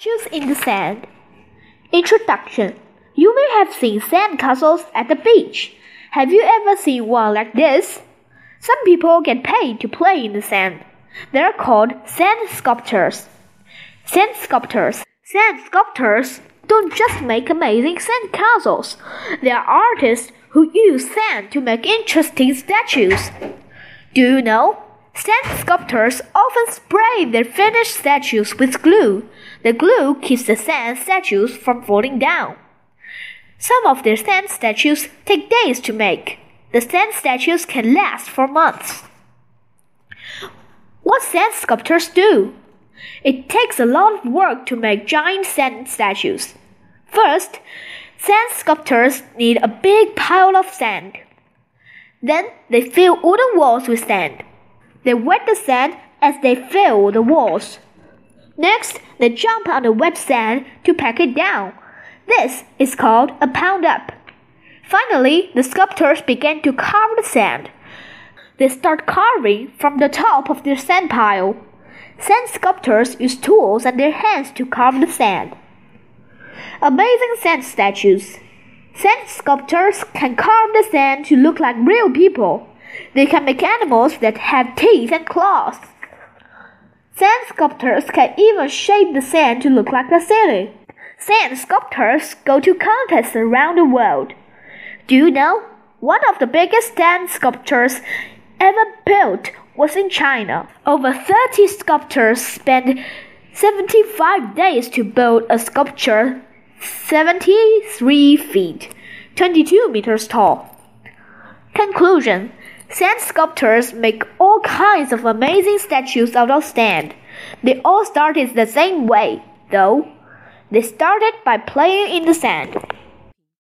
Statues in the sand. Introduction You may have seen sand castles at the beach. Have you ever seen one like this? Some people get paid to play in the sand. They are called sand sculptors. Sand sculptors. Sand sculptors don't just make amazing sand castles. They are artists who use sand to make interesting statues. Do you know? Sand sculptors often spray their finished statues with glue. The glue keeps the sand statues from falling down. Some of their sand statues take days to make. The sand statues can last for months. What sand sculptors do? It takes a lot of work to make giant sand statues. First, sand sculptors need a big pile of sand. Then they fill wooden walls with sand. They wet the sand as they fill the walls. Next, they jump on the wet sand to pack it down. This is called a pound up. Finally, the sculptors begin to carve the sand. They start carving from the top of their sand pile. Sand sculptors use tools and their hands to carve the sand. Amazing sand statues. Sand sculptors can carve the sand to look like real people. They can make animals that have teeth and claws. Sand sculptors can even shape the sand to look like a city. Sand sculptors go to contests around the world. Do you know? One of the biggest sand sculptures ever built was in China. Over 30 sculptors spent 75 days to build a sculpture 73 feet, 22 meters tall. Conclusion Sand sculptors make all kinds of amazing statues out of sand. They all started the same way, though. They started by playing in the sand.